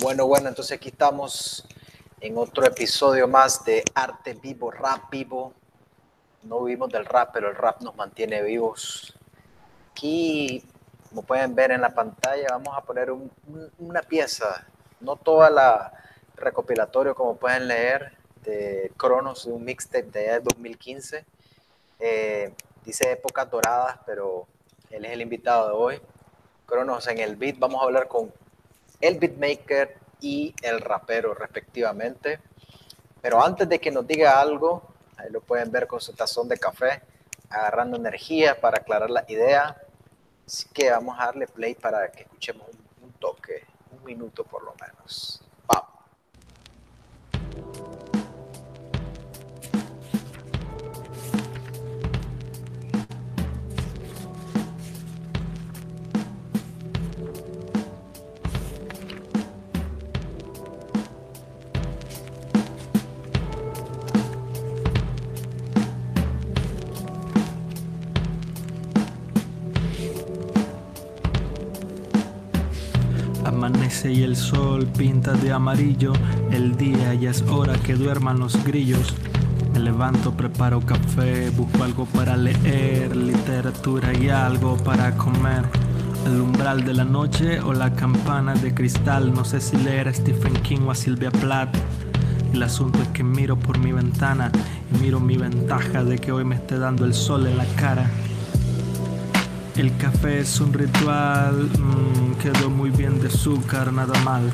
Bueno, bueno, entonces aquí estamos en otro episodio más de Arte Vivo, Rap Vivo. No vivimos del rap, pero el rap nos mantiene vivos. Aquí, como pueden ver en la pantalla, vamos a poner una pieza, no toda la recopilatorio, como pueden leer, de Cronos, de un mixtape de 2015. Eh, dice épocas doradas, pero él es el invitado de hoy. Cronos en el beat, vamos a hablar con el beatmaker y el rapero respectivamente. Pero antes de que nos diga algo, ahí lo pueden ver con su tazón de café, agarrando energía para aclarar la idea. Así que vamos a darle play para que escuchemos un toque, un minuto por lo menos. Vamos. Y el sol pinta de amarillo. El día ya es hora que duerman los grillos. Me levanto, preparo café, busco algo para leer, literatura y algo para comer. El umbral de la noche o la campana de cristal. No sé si leer a Stephen King o a Silvia Plath. El asunto es que miro por mi ventana y miro mi ventaja de que hoy me esté dando el sol en la cara. El café es un ritual, mm, quedó muy bien de azúcar, nada mal.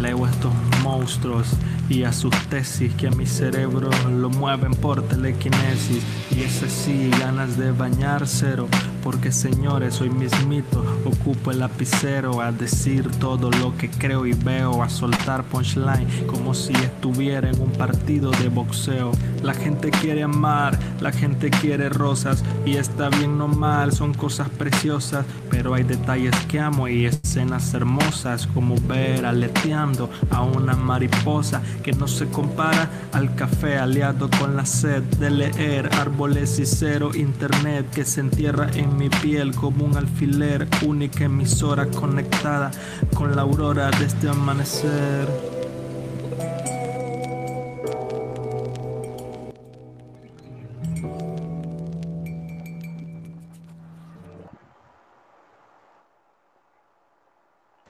Leo estos monstruos y a sus tesis que a mi cerebro lo mueven por telequinesis. Y ese sí, ganas de bañar cero porque señores, soy mismito, ocupo el lapicero a decir todo lo que creo y veo, a soltar punchline como si estuviera en un partido de boxeo. La gente quiere amar, la gente quiere rosas y está bien no mal, son cosas preciosas, pero hay detalles que amo y escenas hermosas como ver aleteando a una mariposa que no se compara al café aliado con la sed de leer árboles y cero internet que se entierra en mi piel como un alfiler, única emisora conectada con la aurora de este amanecer.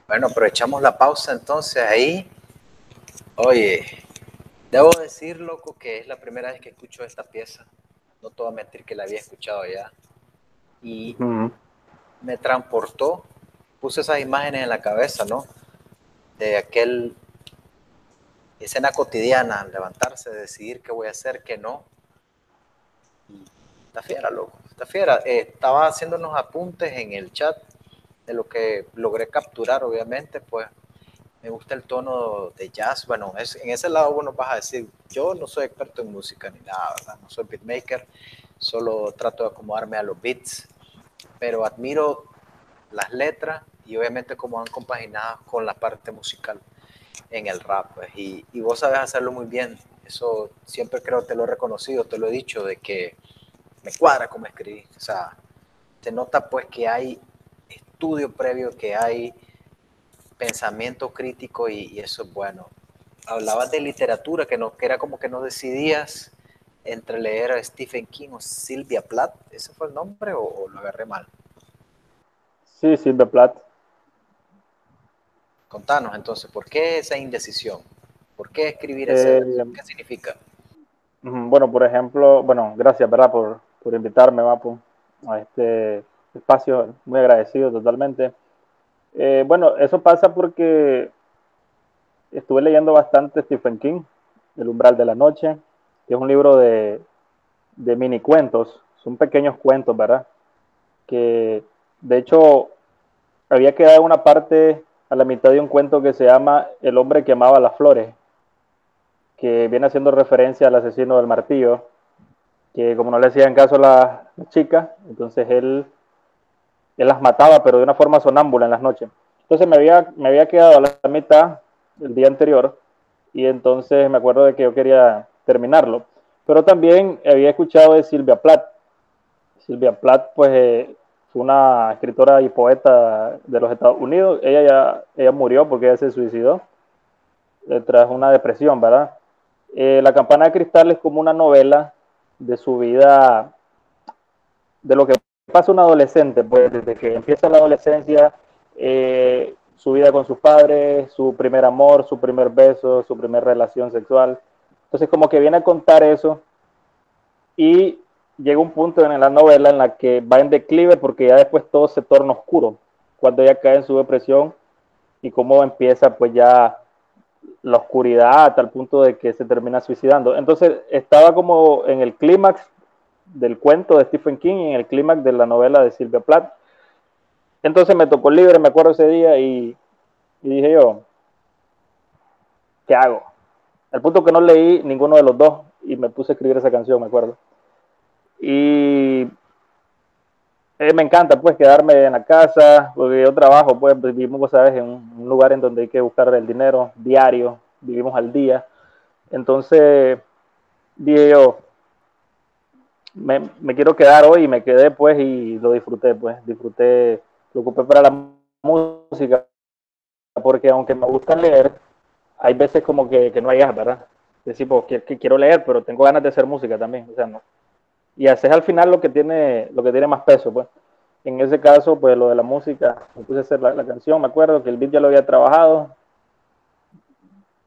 Bueno, aprovechamos la pausa entonces ahí. Oye, debo decir, loco, que es la primera vez que escucho esta pieza. No te voy a mentir que la había escuchado ya y me transportó, puse esas imágenes en la cabeza, ¿no? De aquel escena cotidiana, levantarse, decidir qué voy a hacer, qué no. está fiera, loco, está fiera. Eh, estaba haciendo unos apuntes en el chat de lo que logré capturar, obviamente, pues me gusta el tono de jazz. Bueno, es, en ese lado bueno vas a decir, yo no soy experto en música ni nada, ¿verdad? No soy beatmaker, solo trato de acomodarme a los beats, pero admiro las letras y obviamente cómo van compaginadas con la parte musical en el rap. Pues. Y, y, vos sabes hacerlo muy bien. Eso siempre creo te lo he reconocido, te lo he dicho, de que me cuadra como escribís. O sea, te nota pues que hay estudio previo, que hay pensamiento crítico y, eso es bueno. Hablabas de literatura, que, no, que era como que no decidías entre leer a Stephen King o Silvia Plath. ¿Ese fue el nombre o, lo agarré mal? Sí, Silvia Plath. Contanos entonces, ¿por qué esa indecisión? ¿Por qué escribir ese? Eh, ¿Qué significa? Bueno, por ejemplo, bueno, gracias, ¿verdad? Por, por invitarme, Mapu, a este espacio. Muy agradecido totalmente. Eh, bueno, eso pasa porque estuve leyendo bastante Stephen King, El umbral de la noche, que es un libro de, de mini cuentos, son pequeños cuentos, ¿verdad? Que de hecho había quedado una parte a la mitad de un cuento que se llama El hombre que amaba las flores, que viene haciendo referencia al asesino del martillo, que como no le hacían caso a la, chica, entonces él, él las mataba, pero de una forma sonámbula en las noches. Entonces me había, me había quedado a la mitad el día anterior y entonces me acuerdo de que yo quería terminarlo. Pero también había escuchado de Silvia Plath. Silvia Plath, pues, eh, fue una escritora y poeta de los Estados Unidos. Ella ya ella murió porque ella se suicidó. tras una depresión, ¿verdad? Eh, la campana de cristal es como una novela de su vida, de lo que pasa un adolescente, pues desde que empieza la adolescencia, eh, su vida con sus padres, su primer amor, su primer beso, su primera relación sexual. Entonces como que viene a contar eso y llega un punto en la novela en la que va en declive porque ya después todo se torna oscuro, cuando ella cae en su depresión y cómo empieza pues ya la oscuridad a tal punto de que se termina suicidando. Entonces estaba como en el clímax del cuento de Stephen King y en el clímax de la novela de Silvia Plath. Entonces me tocó libre, me acuerdo ese día y, dije yo, ¿qué hago? Al punto que no leí ninguno de los dos y me puse a escribir esa canción, me acuerdo. Y eh, me encanta pues quedarme en la casa, porque yo trabajo, pues vivimos, sabes, en un lugar en donde hay que buscar el dinero diario, vivimos al día. Entonces dije yo, me, quiero quedar hoy y me quedé pues y lo disfruté, pues disfruté, lo ocupé para la música, porque aunque me gusta leer, hay veces como que, que no hay ganas, ¿verdad? Decir, pues que, que, quiero leer, pero tengo ganas de hacer música también, o sea, no, y haces al final lo que tiene, lo que tiene más peso, pues. En ese caso, pues lo de la música, me puse a hacer la, canción, me acuerdo que el beat ya lo había trabajado,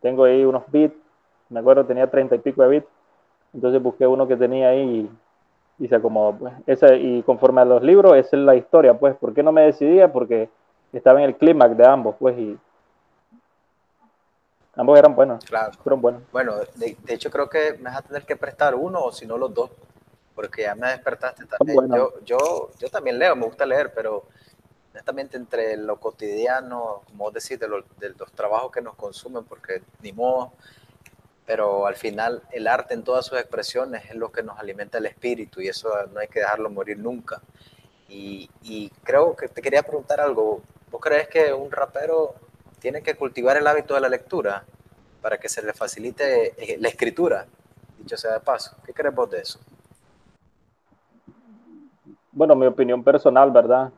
tengo ahí unos beats, me acuerdo tenía treinta y pico de beats, entonces busqué uno que tenía ahí y, se acomodó, pues. Esa, y conforme a los libros, esa es la historia, pues. ¿Por qué no me decidía? Porque estaba en el clímax de ambos, pues, y ambos eran buenos. Claro. Fueron buenos. Bueno, de, de hecho creo que me vas a tener que prestar uno o si no los dos porque ya me despertaste también. Yo, yo, yo también leo, me gusta leer, pero honestamente entre lo cotidiano, como vos decís, de, los trabajos que nos consumen, porque ni modo, pero al final el arte en todas sus expresiones es lo que nos alimenta el espíritu y eso no hay que dejarlo morir nunca. Y, y creo que te quería preguntar algo. ¿Vos crees que un rapero tiene que cultivar el hábito de la lectura para que se le facilite eh, la escritura? Dicho sea de paso, ¿qué crees vos de eso? bueno, mi opinión personal, ¿verdad?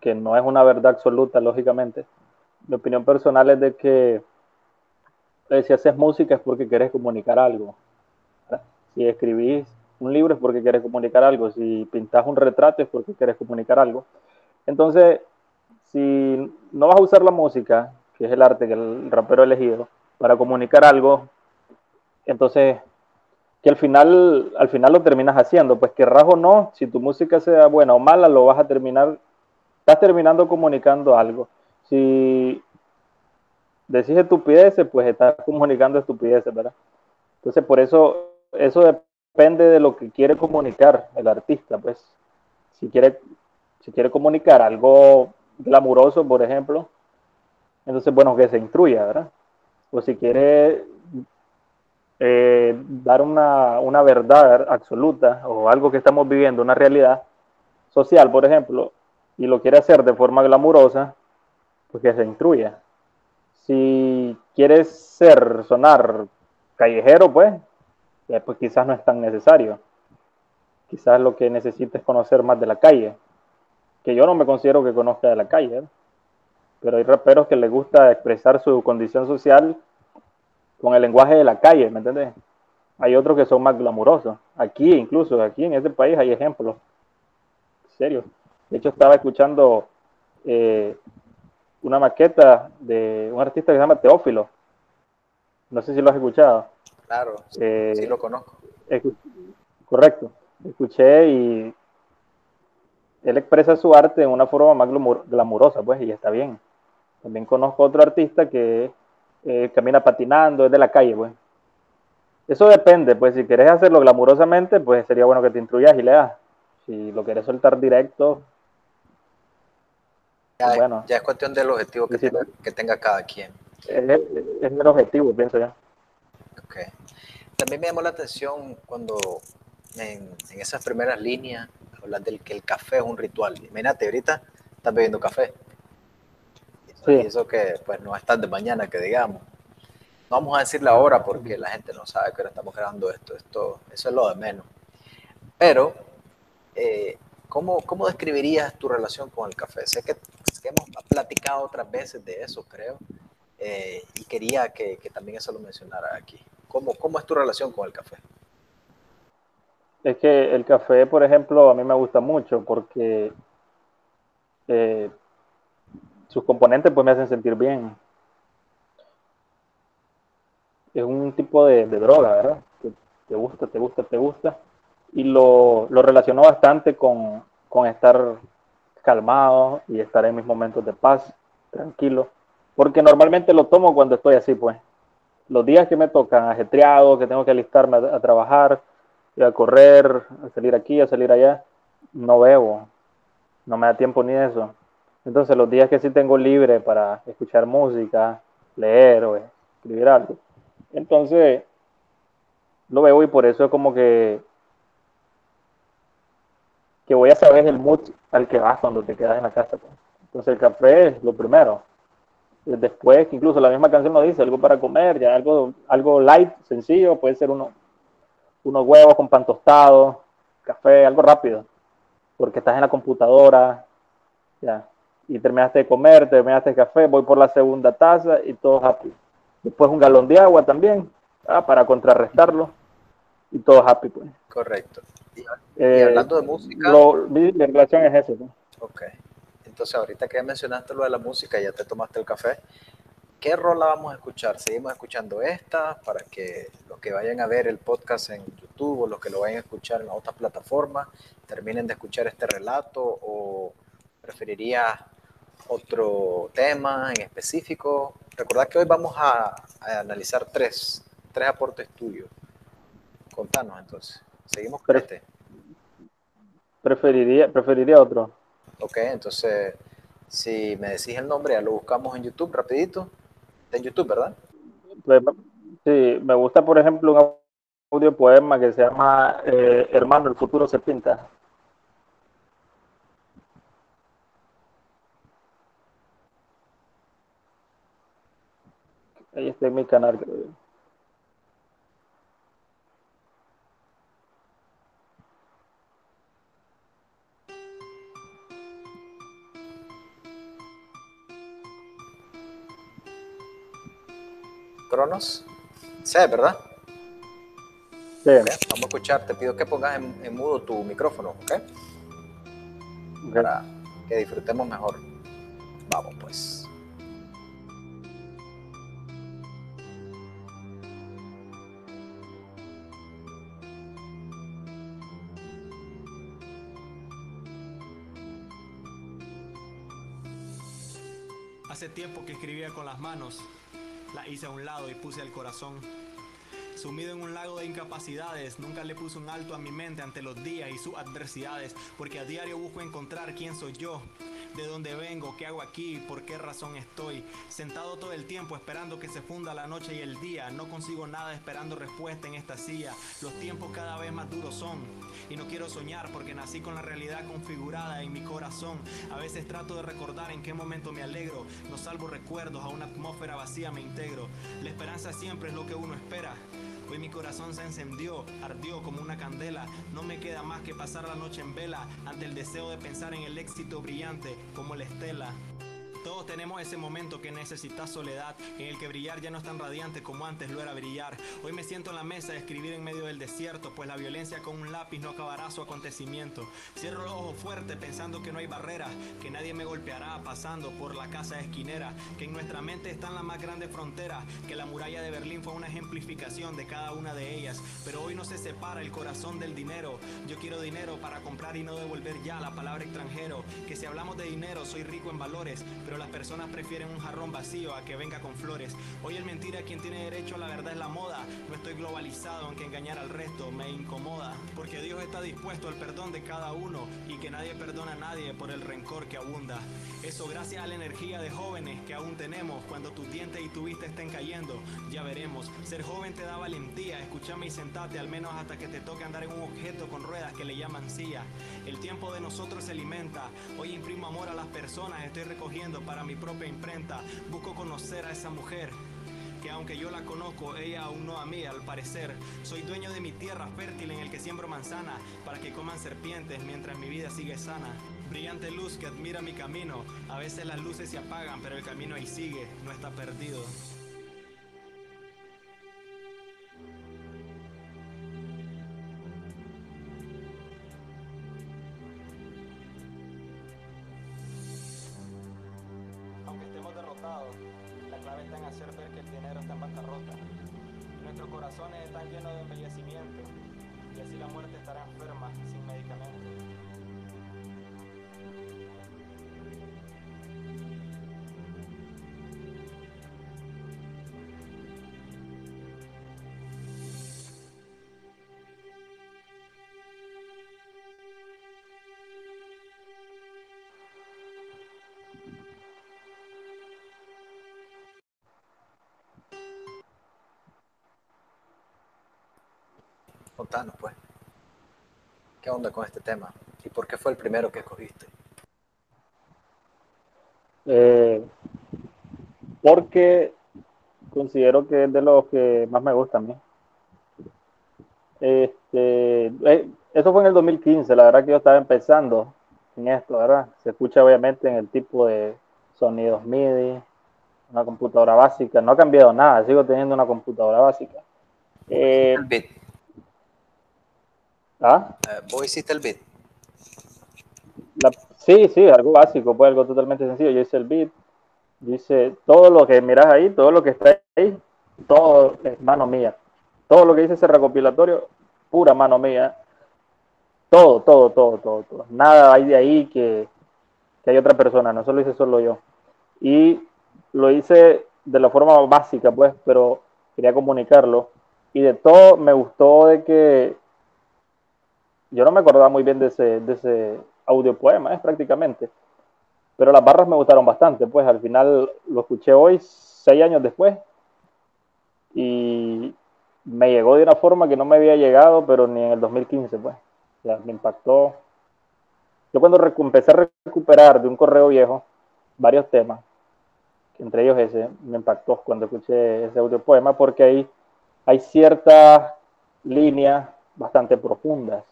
Que no es una verdad absoluta, lógicamente. Mi opinión personal es de que eh, si haces música es porque quieres comunicar algo. Si escribís un libro es porque quieres comunicar algo. Si pintas un retrato es porque quieres comunicar algo. Entonces, si no vas a usar la música, que es el arte que el rapero ha elegido, para comunicar algo, entonces que al final, al final lo terminas haciendo, pues que o no, si tu música sea buena o mala, lo vas a terminar, estás terminando comunicando algo. Si decís estupideces, pues estás comunicando estupideces, ¿verdad? Entonces, por eso, eso depende de lo que quiere comunicar el artista, pues. Si quiere, si quiere comunicar algo glamuroso, por ejemplo, entonces, bueno, que se instruya, ¿verdad? O si quiere eh, dar una, una, verdad absoluta o algo que estamos viviendo, una realidad social, por ejemplo, y lo quiere hacer de forma glamurosa, pues que se instruya. Si quieres ser, sonar callejero, pues, pues quizás no es tan necesario. Quizás lo que necesites es conocer más de la calle, que yo no me considero que conozca de la calle, pero hay raperos que les gusta expresar su condición social con el lenguaje de la calle, ¿me entiendes? Hay otros que son más glamurosos. Aquí, incluso, aquí en este país hay ejemplos. En serio. De hecho, estaba escuchando eh, una maqueta de un artista que se llama Teófilo. No sé si lo has escuchado. Claro, eh, sí lo conozco. Correcto. Escuché y él expresa su arte de una forma más glamurosa, pues, y está bien. También conozco otro artista que eh, camina patinando, es de la calle, pues. Eso depende, pues si quieres hacerlo glamurosamente, pues sería bueno que te instruyas y leas. Si lo quieres soltar directo, ya, bueno. Ya es cuestión del objetivo que, tenga, que tenga cada quien. Es, es, el objetivo, pienso yo. Ok. También me llamó la atención cuando en, en esas primeras líneas hablan del que el café es un ritual. Imagínate, ahorita estás bebiendo café. Y eso que pues no es tan de mañana que digamos. No vamos a decir la hora porque la gente no sabe que ahora estamos grabando esto. esto eso es lo de menos. Pero, eh, ¿cómo, ¿cómo, describirías tu relación con el café? Sé que, hemos platicado otras veces de eso, creo. eh, y quería que, también eso lo mencionara aquí. ¿Cómo, ¿Cómo es tu relación con el café? Es que el café, por ejemplo, a mí me gusta mucho porque eh, sus componentes pues me hacen sentir bien. Es un tipo de, droga, ¿verdad? Que te gusta, te gusta, te gusta. Y lo, lo relaciono bastante con, con estar calmado y estar en mis momentos de paz, tranquilo. Porque normalmente lo tomo cuando estoy así, pues. Los días que me tocan ajetreado, que tengo que alistarme a, trabajar, a correr, a salir aquí, a salir allá, no bebo. No me da tiempo ni eso. Entonces los días que sí tengo libre para escuchar música, leer o escribir algo, entonces lo veo y por eso es como que que voy a saber el mood al que vas cuando te quedas en la casa. Pues. Entonces el café es lo primero. Después, incluso la misma canción nos dice algo para comer, ya algo, algo light, sencillo, puede ser uno, unos huevos con pan tostado, café, algo rápido, porque estás en la computadora, ya, y terminaste de comer, terminaste el café, voy por la segunda taza y todo happy. Después un galón de agua también, ah, para contrarrestarlo, y todo happy, pues. Correcto. Y, eh, hablando de música. mi, relación es eso. Ok. Entonces, ahorita que mencionaste lo de la música, ya te tomaste el café. ¿Qué rola vamos a escuchar? ¿Seguimos escuchando esta para que los que vayan a ver el podcast en YouTube o los que lo vayan a escuchar en otras plataformas terminen de escuchar este relato o preferirías otro tema en específico? Recordad que hoy vamos a, analizar tres, tres aportes tuyos. Contanos entonces. Seguimos con este. Preferiría, preferiría otro. Ok, entonces, si me decís el nombre, ya lo buscamos en YouTube rapidito. En YouTube, ¿verdad? Pues, sí, me gusta, por ejemplo, un audio poema que se llama eh, Hermano, el futuro se pinta. Ahí está en mi canal, creo. Cronos. Sí, ¿verdad? Sí. vamos a escuchar. Te pido que pongas en, mudo tu micrófono, ¿ok? Para que disfrutemos mejor. Vamos, pues. Hace tiempo que escribía con las manos la hice a un lado y puse el corazón. Sumido en un lago de incapacidades, nunca le puse un alto a mi mente ante los días y sus adversidades, porque a diario busco encontrar quién soy yo, de dónde vengo, qué hago aquí, por qué razón estoy. Sentado todo el tiempo esperando que se funda la noche y el día. No consigo nada esperando respuesta en esta silla. Los tiempos cada vez más duros son. Y no quiero soñar porque nací con la realidad configurada en mi corazón. A veces trato de recordar en qué momento me alegro. No salvo recuerdos, a una atmósfera vacía me integro. La esperanza siempre es lo que uno espera. Hoy mi corazón se encendió, ardió como una candela. No me queda más que pasar la noche en vela ante el deseo de pensar en el éxito brillante como la estela. Todos tenemos ese momento que necesitas soledad, en el que brillar ya no es tan radiante como antes lo era brillar. Hoy me siento en la mesa a escribir en medio del desierto, pues la violencia con un lápiz no acabará su acontecimiento. Cierro los ojos fuertes pensando que no hay barreras, que nadie me golpeará pasando por la casa esquinera, que en nuestra mente están las más grandes fronteras, que la muralla de Berlín fue una ejemplificación de cada una de ellas. Pero hoy no se separa el corazón del dinero. Yo quiero dinero para comprar y no devolver ya la palabra extranjero. Que si hablamos de dinero soy rico en valores, las personas prefieren un jarrón vacío a que venga con flores. Hoy el mentira quien tiene derecho a la verdad es la moda. No estoy globalizado en que engañar al resto me incomoda. Porque Dios está dispuesto al perdón de cada uno y que nadie perdona a nadie por el rencor que abunda. Eso gracias a la energía de jóvenes que aún tenemos. Cuando tus dientes y tu vista estén cayendo, ya veremos. Ser joven te da valentía. Escúchame y sentate al menos hasta que te toque andar en un objeto con ruedas que le llaman silla. El tiempo de nosotros se alimenta. Hoy imprimo amor a las personas. Estoy recogiendo para mi propia imprenta. Busco conocer a esa mujer que aunque yo la conozco, ella aún no a mí, al parecer. Soy dueño de mi tierra fértil en el que siembro manzana para que coman serpientes mientras mi vida sigue sana. brillante luz que admira mi camino. A veces las luces se apagan, pero el camino ahí sigue, no está perdido. Dinero está en bancarrota. Nuestros corazones están llenos de embellecimiento y así la muerte estará enferma, sin medicamentos. Contanos, pues. ¿Qué onda con este tema? ¿Y por qué fue el primero que escogiste? Eh, porque considero que es de los que más me gusta a mí. Este, eh, eso fue en el 2015, la verdad que yo estaba empezando en esto, ¿verdad? Se escucha obviamente en el tipo de sonidos MIDI, una computadora básica, no ha cambiado nada, sigo teniendo una computadora básica. Eh, el beat. ¿Ah? Eh, ¿Vos hiciste el beat? La, sí, sí, algo básico, pues algo totalmente sencillo. Yo hice el beat, dice todo lo que miras ahí, todo lo que está ahí, todo es mano mía. Todo lo que dice ese recopilatorio, pura mano mía. Todo, todo, todo, todo, todo. Nada hay de ahí que, que hay otra persona, no solo hice solo yo. Y lo hice de la forma básica, pues, pero quería comunicarlo. Y de todo me gustó de que yo no me acordaba muy bien de ese, audio poema, es prácticamente. Pero las barras me gustaron bastante, pues al final lo escuché hoy, seis años después, y me llegó de una forma que no me había llegado, pero ni en el 2015, pues. O sea, me impactó. Yo cuando empecé a recuperar de un correo viejo varios temas, entre ellos ese, me impactó cuando escuché ese audio poema, porque ahí hay ciertas líneas bastante profundas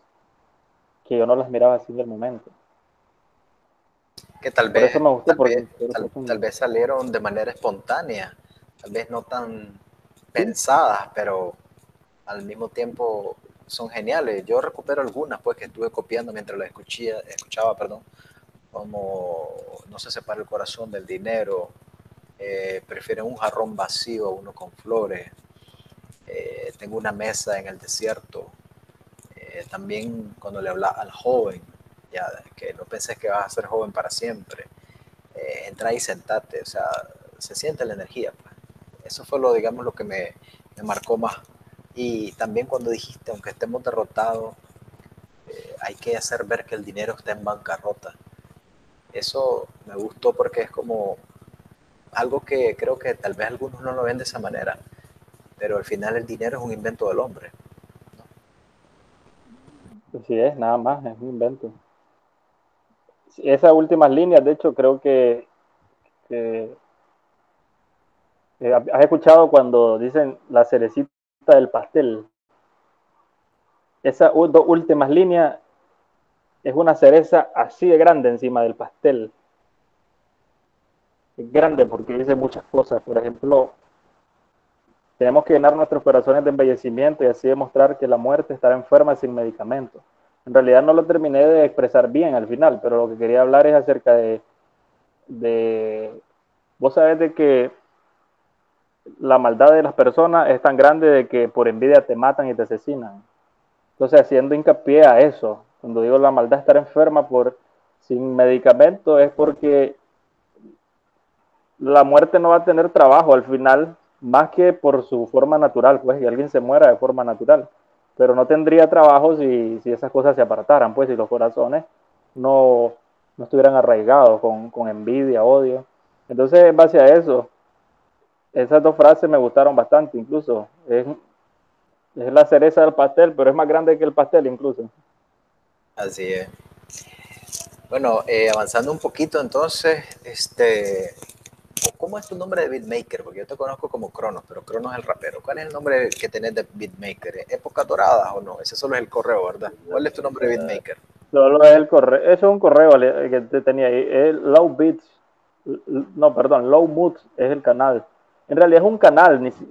que yo no las miraba así en el momento. Que tal vez, tal, vez tal, vez salieron de manera espontánea, tal vez no tan pensadas, pero al mismo tiempo son geniales. Yo recupero algunas pues que estuve copiando mientras las escuchía, escuchaba, perdón, como no se separa el corazón del dinero, eh, prefieren un jarrón vacío a uno con flores, eh, tengo una mesa en el desierto, también cuando le habla al joven, ya que no penses que vas a ser joven para siempre, eh, entra y sentate, o sea, se siente la energía. Pues. Eso fue lo, digamos, lo que me, me, marcó más. Y también cuando dijiste, aunque estemos derrotados, eh, hay que hacer ver que el dinero está en bancarrota. Eso me gustó porque es como algo que creo que tal vez algunos no lo ven de esa manera, pero al final el dinero es un invento del hombre. Así es, nada más, es un invento. Esas últimas líneas, de hecho, creo que, has escuchado cuando dicen la cerecita del pastel. Esas dos últimas líneas es una cereza así de grande encima del pastel. Es grande porque dice muchas cosas. Por ejemplo, tenemos que llenar nuestros corazones de embellecimiento y así demostrar que la muerte estará enferma sin medicamento. En realidad no lo terminé de expresar bien al final, pero lo que quería hablar es acerca de, de vos sabés de que la maldad de las personas es tan grande de que por envidia te matan y te asesinan. Entonces, haciendo hincapié a eso, cuando digo la maldad estar enferma por sin medicamento, es porque la muerte no va a tener trabajo al final más que por su forma natural, pues que alguien se muera de forma natural. Pero no tendría trabajo si, si esas cosas se apartaran, pues si los corazones no, no estuvieran arraigados con, con, envidia, odio. Entonces, en base a eso, esas dos frases me gustaron bastante, incluso. Es, es la cereza del pastel, pero es más grande que el pastel, incluso. Así es. Bueno, eh, avanzando un poquito, entonces, este, ¿Cómo es tu nombre de beatmaker? Porque yo te conozco como Cronos, pero Cronos es el rapero. ¿Cuál es el nombre que tenés de beatmaker? ¿Época dorada o no? Ese solo es el correo, ¿verdad? ¿Cuál es tu nombre de beatmaker? Solo es el correo, eso es un correo que te tenía ahí, es Low Beats, no, perdón, Low Mood es el canal. En realidad es un canal, ni, sí,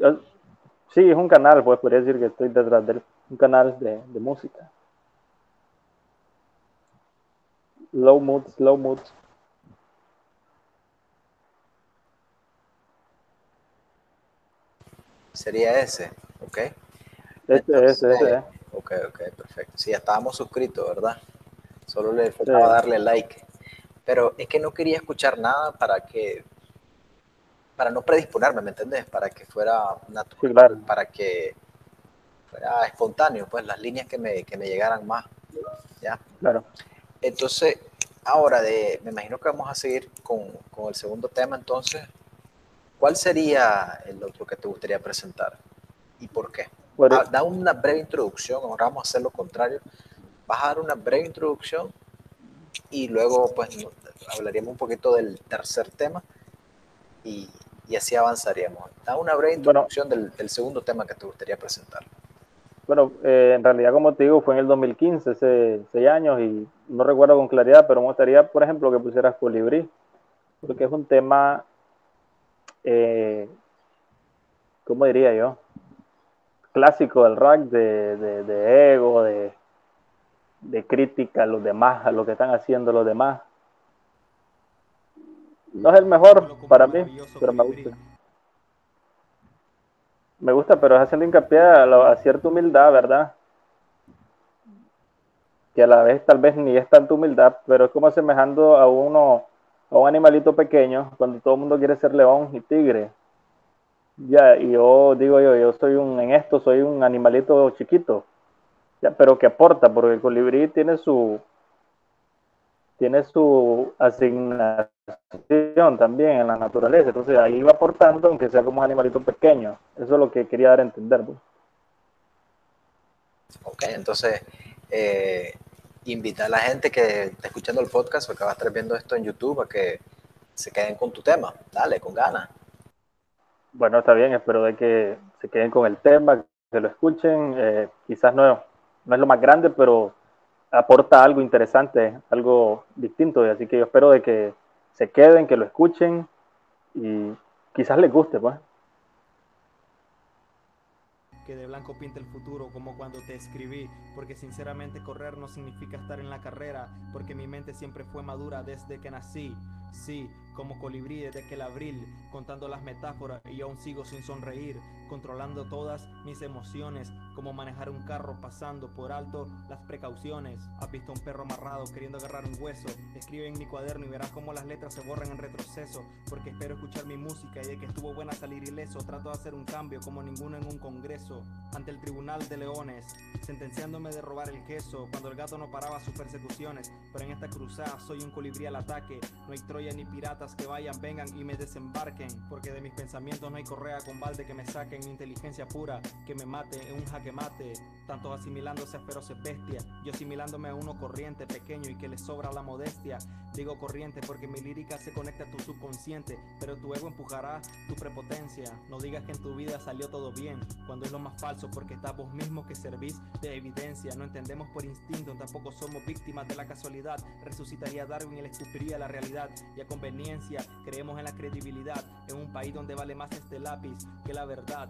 es un canal, pues podría decir que estoy detrás de un canal de, de música. Low Mood, Low Mood. Sería ese, ¿ok? Ese, ese, ese. Eh. Ok, ok, perfecto. Sí, ya estábamos suscritos, ¿verdad? Solo le faltaba darle like. Pero es que no quería escuchar nada para que, para no predisponerme, ¿me entendés? Para que fuera natural, para que fuera espontáneo, pues las líneas que me, que me llegaran más, ¿ya? Claro. Entonces, ahora de, me imagino que vamos a seguir con, con el segundo tema, entonces, ¿cuál sería el otro que te gustaría presentar y por qué? Ah, da una breve introducción, ahora vamos a hacer lo contrario. Vas a dar una breve introducción y luego pues hablaríamos un poquito del tercer tema y, y así avanzaríamos. Da una breve introducción del, del, segundo tema que te gustaría presentar. Bueno, eh, en realidad como te digo fue en el 2015, hace seis años y no recuerdo con claridad, pero me gustaría por ejemplo que pusieras Colibrí, porque es un tema, eh, ¿cómo diría yo? clásico del rock de, ego, de, de, crítica a los demás, a lo que están haciendo los demás. No es el mejor para mí, pero me gusta. Me gusta, pero es haciendo hincapié a, cierta humildad, ¿verdad? Que a la vez tal vez ni es tanta humildad, pero es como asemejando a uno, un animalito pequeño, cuando todo el mundo quiere ser león y tigre ya, y yo digo yo, yo soy un, en esto soy un animalito chiquito, ya, pero que aporta, porque el colibrí tiene su, tiene su asignación también en la naturaleza, entonces ahí va aportando, aunque sea como un animalito pequeño, eso es lo que quería dar a entender. Pues. Ok, entonces, eh, invita a la gente que está escuchando el podcast o que va a estar viendo esto en YouTube a que se queden con tu tema, dale, con ganas. Bueno, está bien, espero de que se queden con el tema, que lo escuchen. Eh, quizás no, no es lo más grande, pero aporta algo interesante, algo distinto. Así que yo espero de que se queden, que lo escuchen y quizás les guste, pues que de blanco pinta el futuro como cuando te escribí, porque sinceramente correr no significa estar en la carrera, porque mi mente siempre fue madura desde que nací. Sí, como colibrí desde que el abril, contando las metáforas y aún sigo sin sonreír, controlando todas mis emociones, como manejar un carro pasando por alto las precauciones. Has visto un perro amarrado queriendo agarrar un hueso, escribe en mi cuaderno y verás cómo las letras se borran en retroceso, porque espero escuchar mi música y de que estuvo buena salir ileso, trato de hacer un cambio como ninguno en un congreso, ante el tribunal de leones, sentenciándome de robar el queso, cuando el gato no paraba sus persecuciones, pero en esta cruzada soy un colibrí al ataque, no hay Troya ni piratas que vayan, vengan y me desembarquen, porque de mis pensamientos no hay correa con balde que me saquen, mi inteligencia pura que me mate en un jaque mate, tantos asimilándose a feroces bestias, yo asimilándome a uno corriente, pequeño y que le sobra la modestia, digo corriente porque mi lírica se conecta a tu subconsciente, pero tu ego empujará tu prepotencia, no digas que en tu vida salió todo bien, cuando es lo más falso porque está vos mismo que servís de evidencia, no entendemos por instinto, tampoco somos víctimas de la casualidad, resucitaría Darwin y le escupiría la realidad, y a conveniencia creemos en la credibilidad, en un país donde vale más este lápiz que la verdad.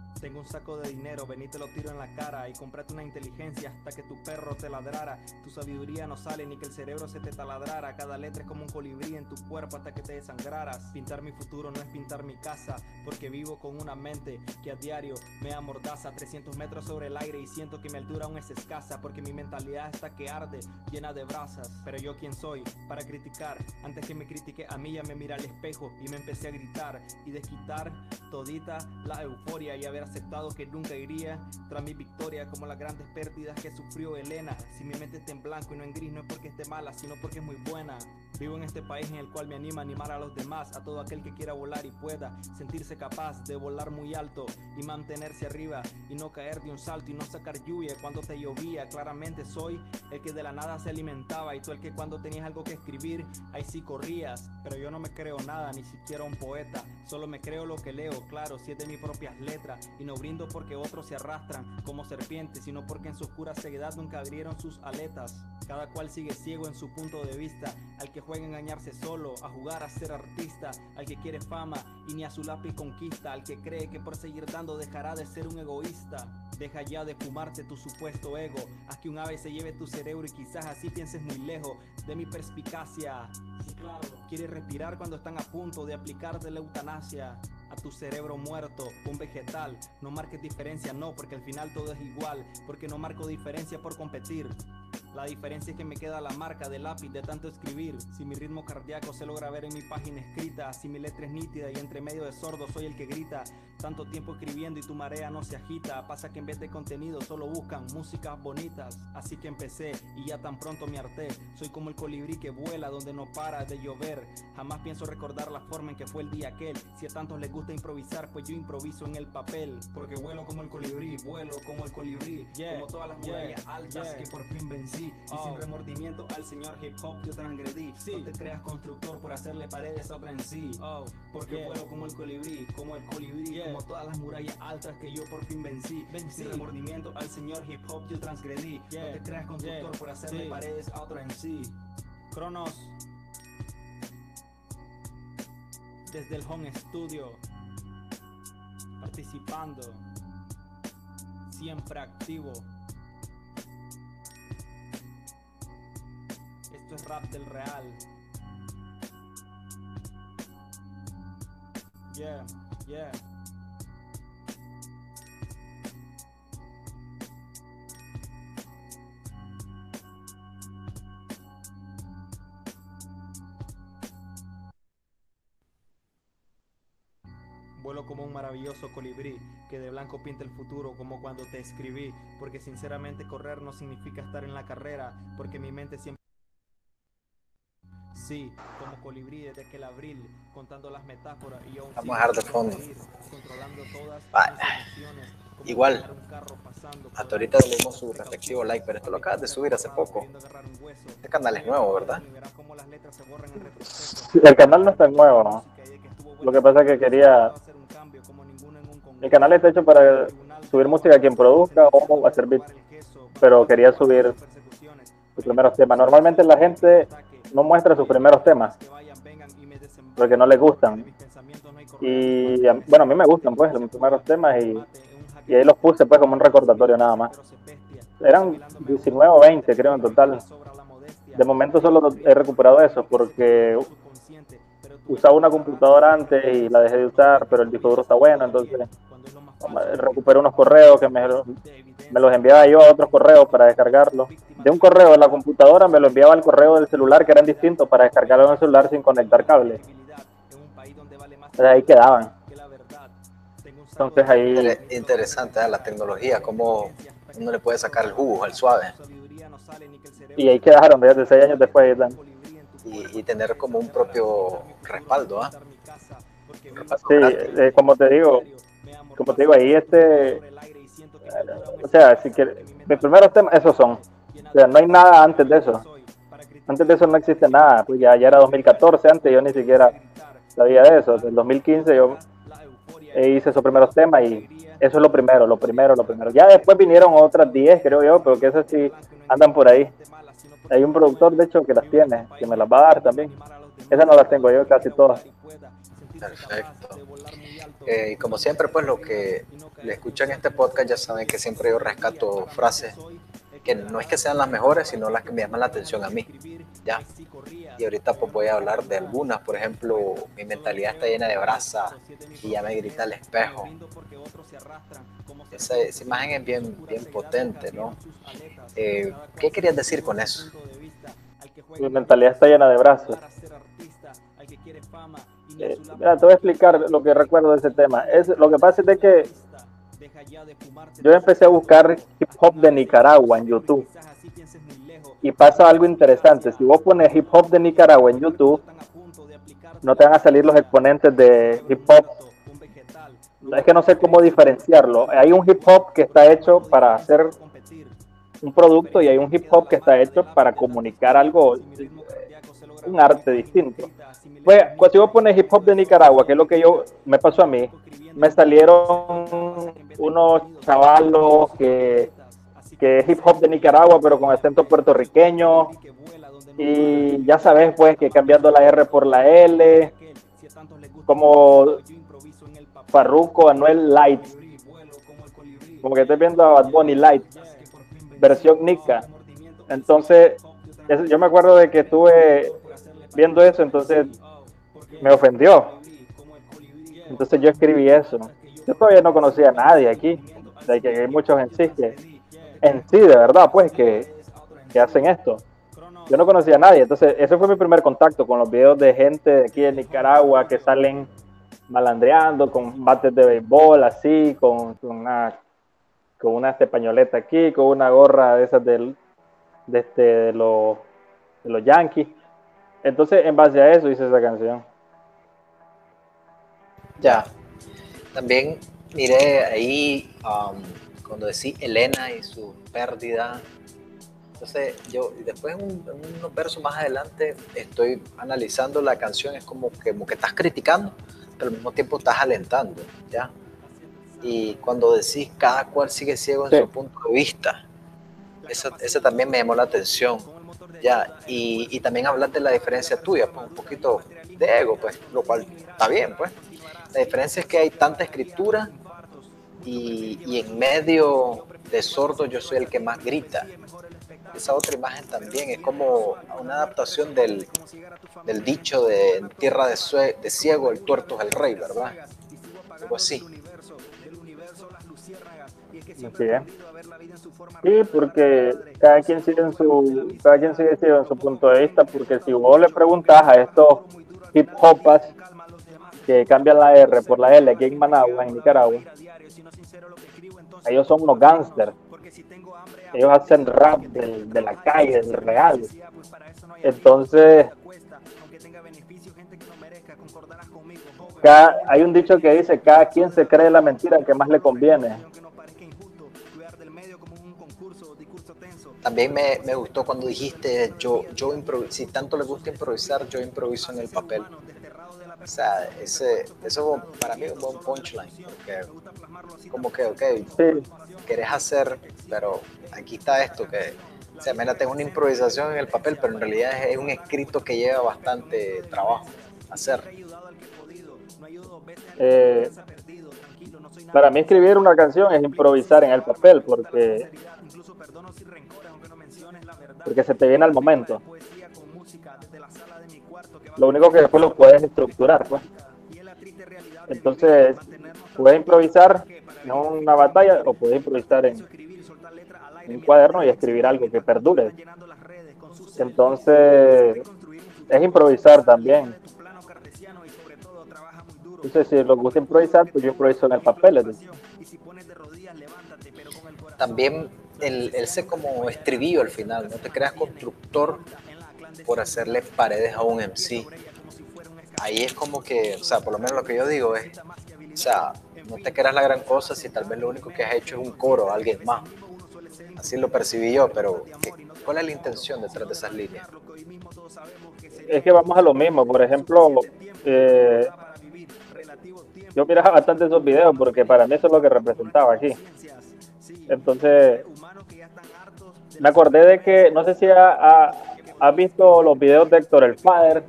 Tengo un saco de dinero, vení te lo tiro en la cara y comprate una inteligencia hasta que tu perro te ladrara. Tu sabiduría no sale ni que el cerebro se te taladrara. Cada letra es como un colibrí en tu cuerpo hasta que te desangraras. Pintar mi futuro no es pintar mi casa, porque vivo con una mente que a diario me amordaza 300 metros sobre el aire y siento que mi altura aún es escasa, porque mi mentalidad está que arde, llena de brasas. Pero yo quién soy para criticar, antes que me critique a mí ya me mira al espejo y me empecé a gritar y desquitar todita la euforia y a ver aceptado que nunca iría tras mi victoria como las grandes pérdidas que sufrió Elena. Si mi mente está en blanco y no en gris, no es porque esté mala, sino porque es muy buena. Vivo en este país en el cual me anima a animar a los demás, a todo aquel que quiera volar y pueda sentirse capaz de volar muy alto y mantenerse arriba y no caer de un salto y no sacar lluvia cuando te llovía. Claramente soy el que de la nada se alimentaba y tú el que cuando tenías algo que escribir, ahí sí corrías. Pero yo no me creo nada, ni siquiera un poeta, solo me creo lo que leo, claro, si es de mis propias letras Y no brindo porque otros se arrastran como serpientes, sino porque en su oscura ceguedad nunca abrieron sus aletas. Cada cual sigue ciego en su punto de vista, al que juega a engañarse solo, a jugar a ser artista, al que quiere fama y ni a su lápiz conquista, al que cree que por seguir dando dejará de ser un egoísta. Deja ya de fumarte tu supuesto ego, haz que un ave se lleve tu cerebro y quizás así pienses muy lejos de mi perspicacia. claro, quiere respirar cuando están a punto de aplicarte la eutanasia a tu cerebro muerto, un vegetal. No marques diferencia, no, porque al final todo es igual, porque no marco diferencia por competir. La diferencia es que me queda la marca del lápiz de tanto escribir. Si mi ritmo cardíaco se logra ver en mi página escrita, si mi letra es nítida y entre medio de sordos soy el que grita. Tanto tiempo escribiendo y tu marea no se agita. Pasa que en vez de contenido solo buscan músicas bonitas. Así que empecé y ya tan pronto me harté. Soy como el colibrí que vuela donde no para de llover. Jamás pienso recordar la forma en que fue el día aquel. Si a tantos les gusta improvisar, pues yo improviso en el papel. Porque vuelo como el colibrí, vuelo como el colibrí. como todas las murallas altas que por fin vencí. Y sin oh. remordimiento al señor hip hop yo transgredí. No te creas constructor por hacerle paredes a otra en sí. Oh. Porque vuelo como el colibrí, como el colibrí, como todas las murallas altas que yo por fin vencí. Sin remordimiento al señor hip hop yo transgredí. No te creas constructor por hacerle paredes a otra en sí. Cronos. Desde el home studio. Participando. Siempre activo. es rap del real. Yeah, yeah. Como un maravilloso colibrí que de blanco pinta el futuro como cuando te escribí, porque sinceramente correr no significa estar en la carrera, porque mi mente siempre Sí, como colibrí desde aquel abril, contando las metáforas y aún Vamos a dejar de fondo. Controlando todas Igual, hasta ahorita le dimos su respectivo like, pero esto lo acabas de subir hace poco. Este canal es nuevo, ¿verdad? el canal no está nuevo, ¿no? Lo que pasa es que quería... Mi canal está hecho para subir música a quien produzca o hacer beats, pero quería subir los primeros temas. Normalmente la gente no muestra sus primeros temas porque no les gustan. Y bueno a mí me gustan pues los primeros temas y, y ahí los puse pues como un recordatorio nada más. Eran 19 o 20 creo en total. De momento solo he recuperado eso porque usaba una computadora antes y la dejé de usar pero el disco duro está bueno entonces recuperé unos correos que me, me los enviaba yo a otros correos para descargarlos. De un correo de la computadora me lo enviaba al correo del celular que eran distintos para descargarlo en el celular sin conectar cable. Entonces ahí quedaban. Entonces ahí... Interesante ¿eh? la tecnología, cómo uno le puede sacar el jugo, el suave. Y ahí quedaron desde seis años después. Y, tener como un propio respaldo. ¿ah? Sí, eh, como te digo, como te digo, ahí este, o sea, si que mis primeros temas, esos son, o sea, no hay nada antes de eso, antes de eso no existe nada, pues ya, ya era 2014, antes yo ni siquiera sabía de eso, en 2015 yo hice esos primeros temas y eso es lo primero, lo primero, lo primero. Ya después vinieron otras 10, creo yo, pero que esas sí andan por ahí. Hay un productor, de hecho, que las tiene, que me las va a dar también. Esas no las tengo yo, casi todas. Perfecto. Eh, como siempre, pues lo que le escuchan este podcast ya saben que siempre yo rescato frases que no es que sean las mejores, sino las que me llaman la atención a mí. ¿ya? Y ahorita pues voy a hablar de algunas, por ejemplo, mi mentalidad está llena de brasa y ya me grita el espejo. Esa, imagen es bien, bien potente, ¿no? Eh, ¿Qué querías decir con eso? Mi mentalidad está llena de brazos. Eh, te voy a explicar lo que recuerdo de ese tema. Lo que pasa es que yo empecé a buscar hip hop de Nicaragua en YouTube. Y pasa algo interesante. Si vos pones hip hop de Nicaragua en YouTube, no te van a salir los exponentes de hip hop. Es que no sé cómo diferenciarlo. Hay un hip hop que está hecho para hacer un producto y hay un hip hop que está hecho para comunicar algo, un arte distinto. Pues, si vos pones hip hop de Nicaragua, que es lo que yo me pasó a mí, me salieron unos chavalos que, que es hip hop de Nicaragua, pero con acento puertorriqueño. Y ya sabes, pues, que cambiando la R por la L, como Farruko, Anuel Light. Como que estoy viendo a Bad Bunny Light, versión Nika. Entonces, yo me acuerdo de que estuve viendo eso, entonces me ofendió. Entonces yo escribí eso. Yo todavía no conocía a nadie aquí, de que hay muchos en sí que, en sí, de verdad, pues, que, que hacen esto. Yo no conocía a nadie, entonces ese fue mi primer contacto con los videos de gente de aquí de Nicaragua que salen malandreando con bates de béisbol, así, con, una con una este, pañoleta aquí, con una gorra de esas del, de, este, de, los, de los Yankees. Entonces, en base a eso hice esa canción. Ya. También miré ahí um, cuando decía Elena y su pérdida. Entonces, yo después en, unos versos más adelante estoy analizando la canción, es como que, como que estás criticando, pero al mismo tiempo estás alentando, ¿ya? Y cuando decís cada cual sigue ciego en su punto de vista, eso, también me llamó la atención, ¿ya? Y, también hablar de la diferencia tuya, pues un poquito de ego, pues, lo cual está bien, pues. La diferencia es que hay tanta escritura y, en medio de sordo yo soy el que más grita. Esa otra imagen también es como una adaptación del, dicho de tierra de, de, ciego, el tuerto es el rey, ¿verdad? Algo así. Sí, porque cada quien sigue en su, cada quien sigue en su punto de vista, porque si vos le preguntas a estos hip hopas que cambian la R por la L aquí en Managua, en Nicaragua, ellos son unos gángsters. Ellos hacen rap de, la calle, del real. Entonces, hay un dicho que dice, cada quien se cree la mentira que más le conviene. También me, me gustó cuando dijiste, yo, yo si tanto le gusta improvisar, yo improviso en el papel. O sea, ese, eso para mí es un buen punchline, porque como que, ok, querés hacer, pero aquí está esto, que o sea, mira, tengo una improvisación en el papel, pero en realidad es un escrito que lleva bastante trabajo hacer. Eh, para mí escribir una canción es improvisar en el papel, porque porque se te viene al momento. Lo único que después lo puedes estructurar, pues. Entonces, puedes improvisar en una batalla o puedes improvisar en, un cuaderno y escribir algo que perdure. Entonces, es improvisar también. Entonces, si les gusta improvisar, pues yo improviso en el papel. También el, el como estribillo al final, no te creas constructor por hacerle paredes a un MC. Ahí es como que, o sea, por lo menos lo que yo digo es, o sea, no te creas la gran cosa si tal vez lo único que has hecho es un coro a alguien más. Así lo percibí yo, pero ¿cuál es la intención detrás de esas líneas? Es que vamos a lo mismo, por ejemplo, eh, yo miraba bastante esos videos porque para mí eso es lo que representaba aquí. Entonces, me acordé de que, no sé si has visto los videos de Héctor el Father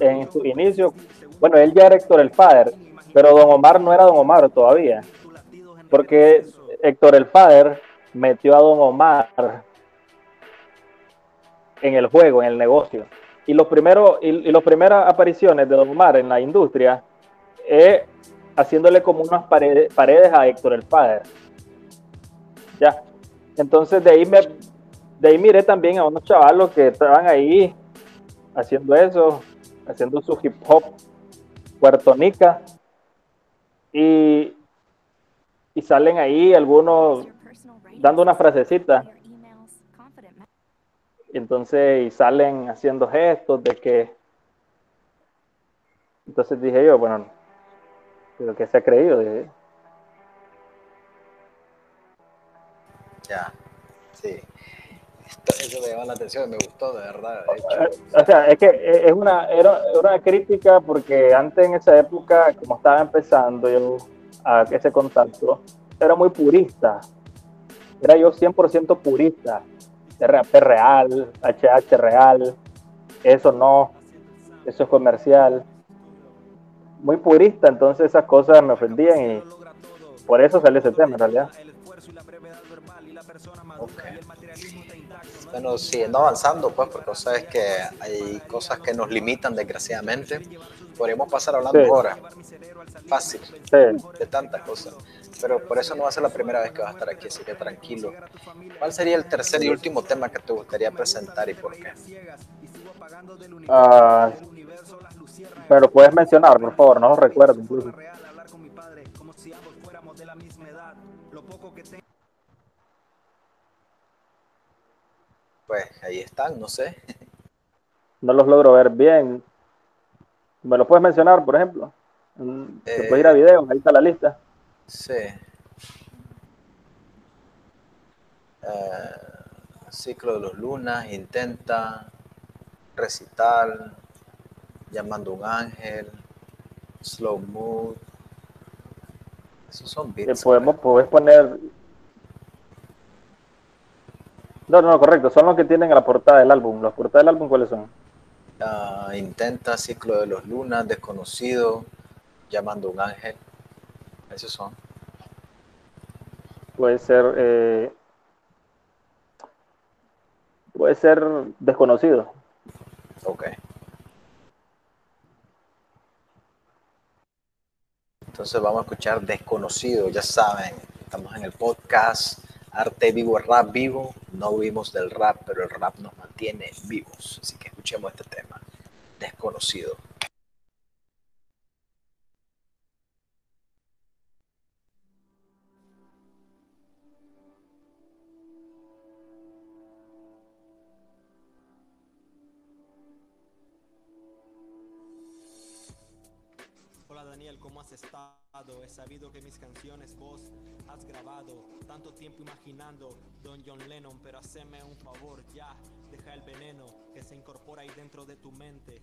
en su inicio. Bueno, él ya era Héctor el Father, pero Don Omar no era Don Omar todavía. Porque Héctor el Father metió a Don Omar en el juego, en el negocio. Y los primeros y, las primeras apariciones de Don Omar en la industria es haciéndole como unas paredes, paredes a Héctor el Father ya. Entonces de ahí me de ahí miré también a unos chavalos que estaban ahí haciendo eso, haciendo su hip hop puertonica y, y salen ahí algunos dando una frasecita. Entonces, y salen haciendo gestos de que. Entonces dije yo, bueno, pero que se ha creído. de Sí. eso me llama la atención, me gustó, de verdad. O sea, es que es una, era una crítica porque antes en esa época, como estaba empezando yo a ese contacto, era muy purista. Era yo 100% purista. RAP real, HH real, eso no, eso es comercial. Muy purista, entonces esas cosas me ofendían y por eso sale ese tema en realidad. Bueno, siguiendo avanzando, pues, porque sabes que hay cosas que nos limitan, desgraciadamente. Podríamos pasar hablando ahora, fácil, de tantas cosas. Pero por eso no va a ser la primera vez que vas a estar aquí, así que tranquilo. ¿Cuál sería el tercer y último tema que te gustaría presentar y por qué? Uh, pero puedes mencionar, por favor, no lo recuerdo incluso. Pues ahí están, no sé. No los logro ver bien. ¿Me lo puedes mencionar, por ejemplo? Se puede ir a eh, videos, ahí está la lista. Sí. Eh, ciclo de los lunas, intenta, recital, llamando un ángel, slow mood. Esos son beats. Podemos, puedes poner no, no, correcto. Son los que tienen la portada del álbum. ¿Las portadas del álbum cuáles son? intenta, Ciclo de los Lunas, Desconocido, Llamando un Ángel. Esos son. Puede ser. Eh, puede ser Desconocido. Ok. Entonces vamos a escuchar Desconocido, ya saben, estamos en el podcast Arte vivo, rap vivo. No vivimos del rap, pero el rap nos mantiene vivos. Así que escuchemos este tema. Desconocido. Daniel, ¿cómo has estado? He sabido que mis canciones vos has grabado tanto tiempo imaginando Don John Lennon, pero haceme un favor ya, deja el veneno que se incorpora ahí dentro de tu mente.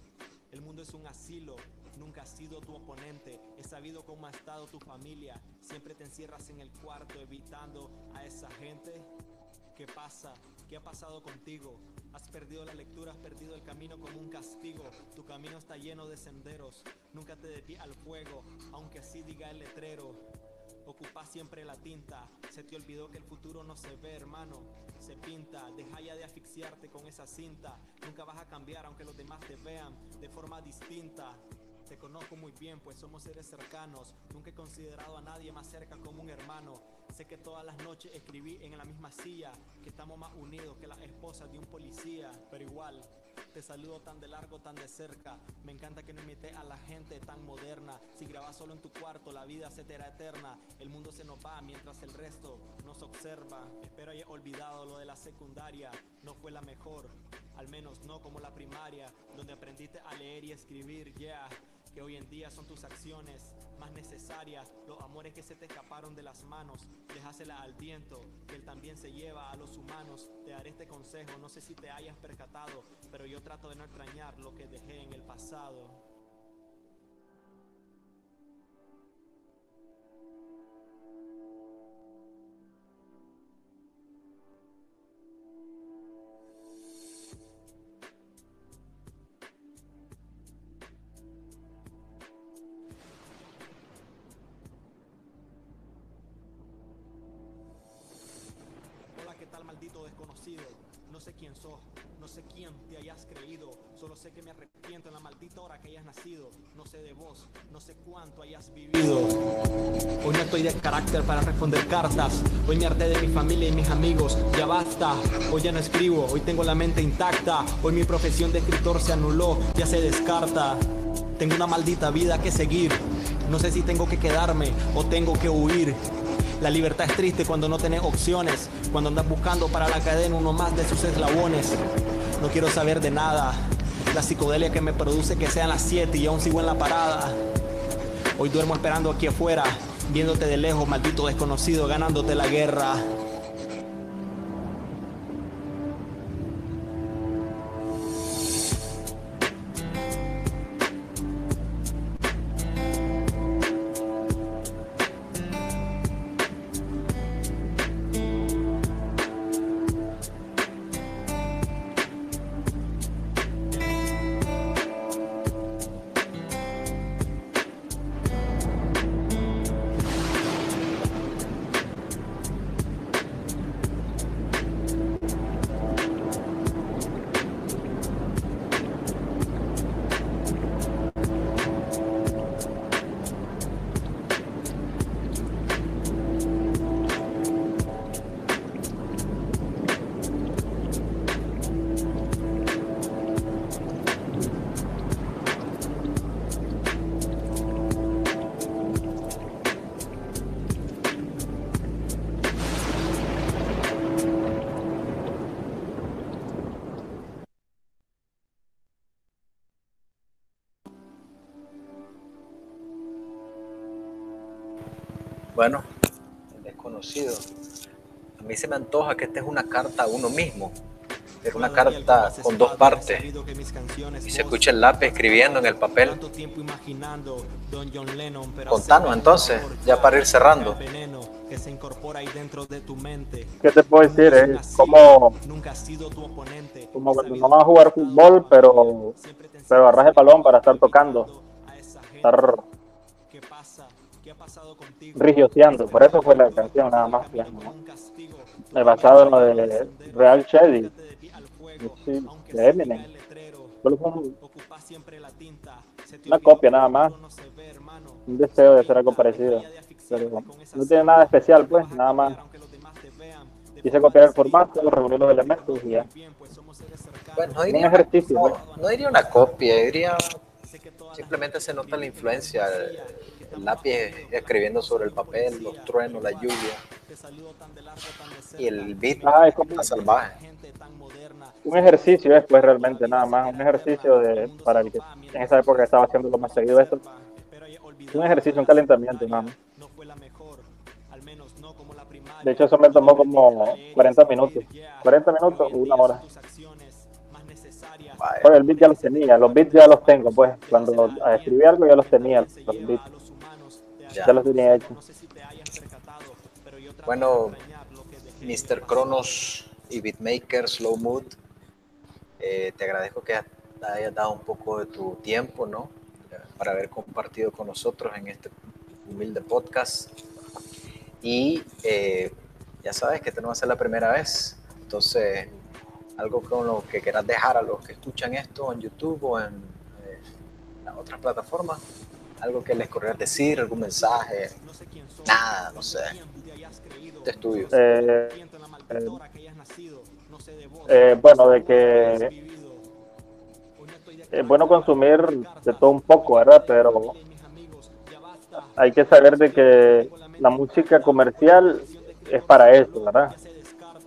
El mundo es un asilo, nunca has sido tu oponente. He sabido cómo ha estado tu familia. Siempre te encierras en el cuarto evitando a esa gente. ¿Qué pasa? ¿Qué ha pasado contigo? Has perdido la lectura, has perdido el camino como un castigo. Tu camino está lleno de senderos. Nunca te de pie al fuego, aunque así diga el letrero. Ocupa siempre la tinta. Se te olvidó que el futuro no se ve, hermano. Se pinta. Deja ya de asfixiarte con esa cinta. Nunca vas a cambiar aunque los demás te vean de forma distinta. Te conozco muy bien, pues somos seres cercanos. Nunca he considerado a nadie más cerca como un hermano. Sé que todas las noches escribí en la misma silla, que estamos más unidos que las esposas de un policía. Pero igual, te saludo tan de largo, tan de cerca. Me encanta que no imite a la gente tan moderna. Si grabas solo en tu cuarto, la vida se te hará eterna. El mundo se nos va mientras el resto nos observa. Espero hayas olvidado lo de la secundaria. No fue la mejor, al menos no como la primaria, donde aprendiste a leer y escribir. Yeah hoy en día son tus acciones más necesarias, los amores que se te escaparon de las manos, déjasela al viento, que él también se lleva a los humanos. Te daré este consejo, no sé si te hayas percatado, pero yo trato de no extrañar lo que dejé en el pasado. No sé quién sos, no sé quién te hayas creído. Solo sé que me arrepiento en la maldita hora que hayas nacido. No sé de vos, no sé cuánto hayas vivido. Hoy no estoy de carácter para responder cartas. Hoy me harté de mi familia y mis amigos. Ya basta. Hoy ya no escribo, hoy tengo la mente intacta. Hoy mi profesión de escritor se anuló, ya se descarta. Tengo una maldita vida que seguir. No sé si tengo que quedarme o tengo que huir. La libertad es triste cuando no tenés opciones, cuando andas buscando para la cadena uno más de sus eslabones. No quiero saber de nada, la psicodelia que me produce que sean las 7 y aún sigo en la parada. Hoy duermo esperando aquí afuera, viéndote de lejos, maldito desconocido, ganándote la guerra. A mí se me antoja que esta es una carta a uno mismo. Era una carta con dos partes. Y se escucha el lápiz escribiendo en el papel. Contanos entonces, ya para ir cerrando. ¿Qué te puedo decir? Es como, como cuando no vas a jugar fútbol, pero, pero agarras el balón para estar tocando. Estar rigioseando. Por eso fue la canción, nada más. ¿no? Basado en lo de Real Shady sí, de Eminem. Solo fue una copia nada más. Un deseo de hacer algo parecido. Pero no tiene nada especial, pues, nada más. Quise copiar el formato, reunir los elementos y ya. Bueno, no diría, un ejercicio, no, pues. no diría una copia, diría simplemente se nota la influencia, el, lápiz escribiendo sobre el papel, los truenos, la lluvia y el beat ah, es como salvaje un ejercicio después realmente nada más, un ejercicio de, para el que en esa época estaba haciendo lo más seguido esto, un ejercicio, un calentamiento nada más. De hecho eso me tomó como 40 minutos, 40 minutos, una hora. Bueno, el beat ya los tenía, los beats ya los tengo, pues cuando escribí algo ya los tenía, los beats. Ya, los tenía hechos. Bueno, Mr. Cronos y Beatmaker Slow Mood eh, te agradezco que hayas dado un poco de tu tiempo, ¿no? Para haber compartido con nosotros en este humilde podcast. Y eh, ya sabes que esta no va a ser la primera vez. Entonces, algo con lo que quieras dejar a los que escuchan esto en YouTube o en eh, otras plataformas. Algo que les querrías decir, algún mensaje. Nada, no sé. Este estudio. Eh, bueno, de que es bueno consumir de todo un poco, ¿verdad? Pero hay que saber de que la música comercial es para eso, ¿verdad?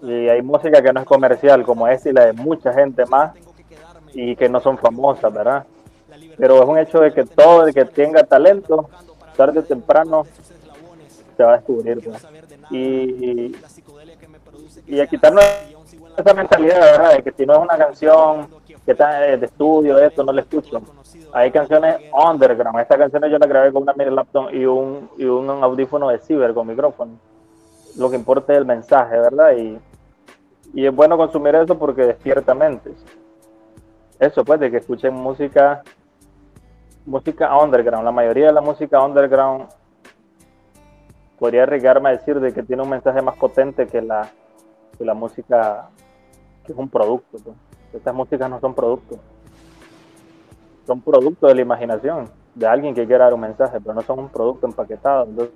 Y hay música que no es comercial, como esta y la de mucha gente más, y que no son famosas, ¿verdad? Pero es un hecho de que todo el que tenga talento, tarde o temprano, se va a descubrir. Y, y a quitarnos esa mentalidad, ¿verdad? De que si no es una canción que está de estudio, esto, no la escucho. Hay canciones underground. Esta canción yo la grabé con una mini laptop y un, y un audífono de ciber con micrófono. Lo que importa es el mensaje, ¿verdad? Y, y es bueno consumir eso porque despierta mentes. Eso, pues, de que escuchen música, música underground. La mayoría de la música underground podría arriesgarme a decir de que tiene un mensaje más potente que la, que la música que es un producto. Pues. Estas músicas no son productos. Son productos de la imaginación de alguien que quiera dar un mensaje, pero no son un producto empaquetado. Entonces,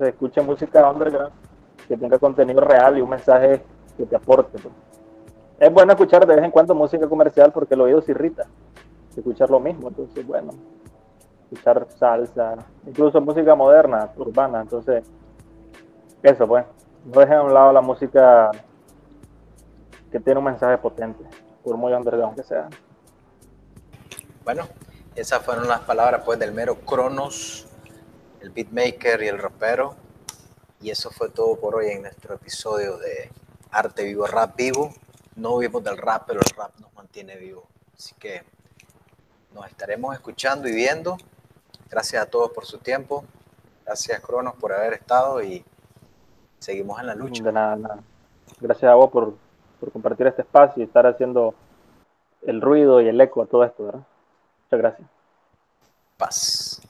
escuche música underground que tenga contenido real y un mensaje que te aporte. Pues. Es bueno escuchar de vez en cuando música comercial porque el oído se irrita. Escuchar lo mismo, entonces, bueno, escuchar salsa, incluso música moderna, urbana. Entonces, eso pues. No dejen a un lado la música que tiene un mensaje potente, por muy underground que sea. Bueno, esas fueron las palabras pues del mero Cronos, el beatmaker y el rapero. Y eso fue todo por hoy en nuestro episodio de Arte Vivo, Rap Vivo. No vivimos del rap, pero el rap nos mantiene vivo. Así que nos estaremos escuchando y viendo. Gracias a todos por su tiempo. Gracias, Cronos, por haber estado y seguimos en la lucha. De nada, nada. Gracias a vos por por compartir este espacio y estar haciendo el ruido y el eco a todo esto, ¿verdad? Muchas gracias. Paz.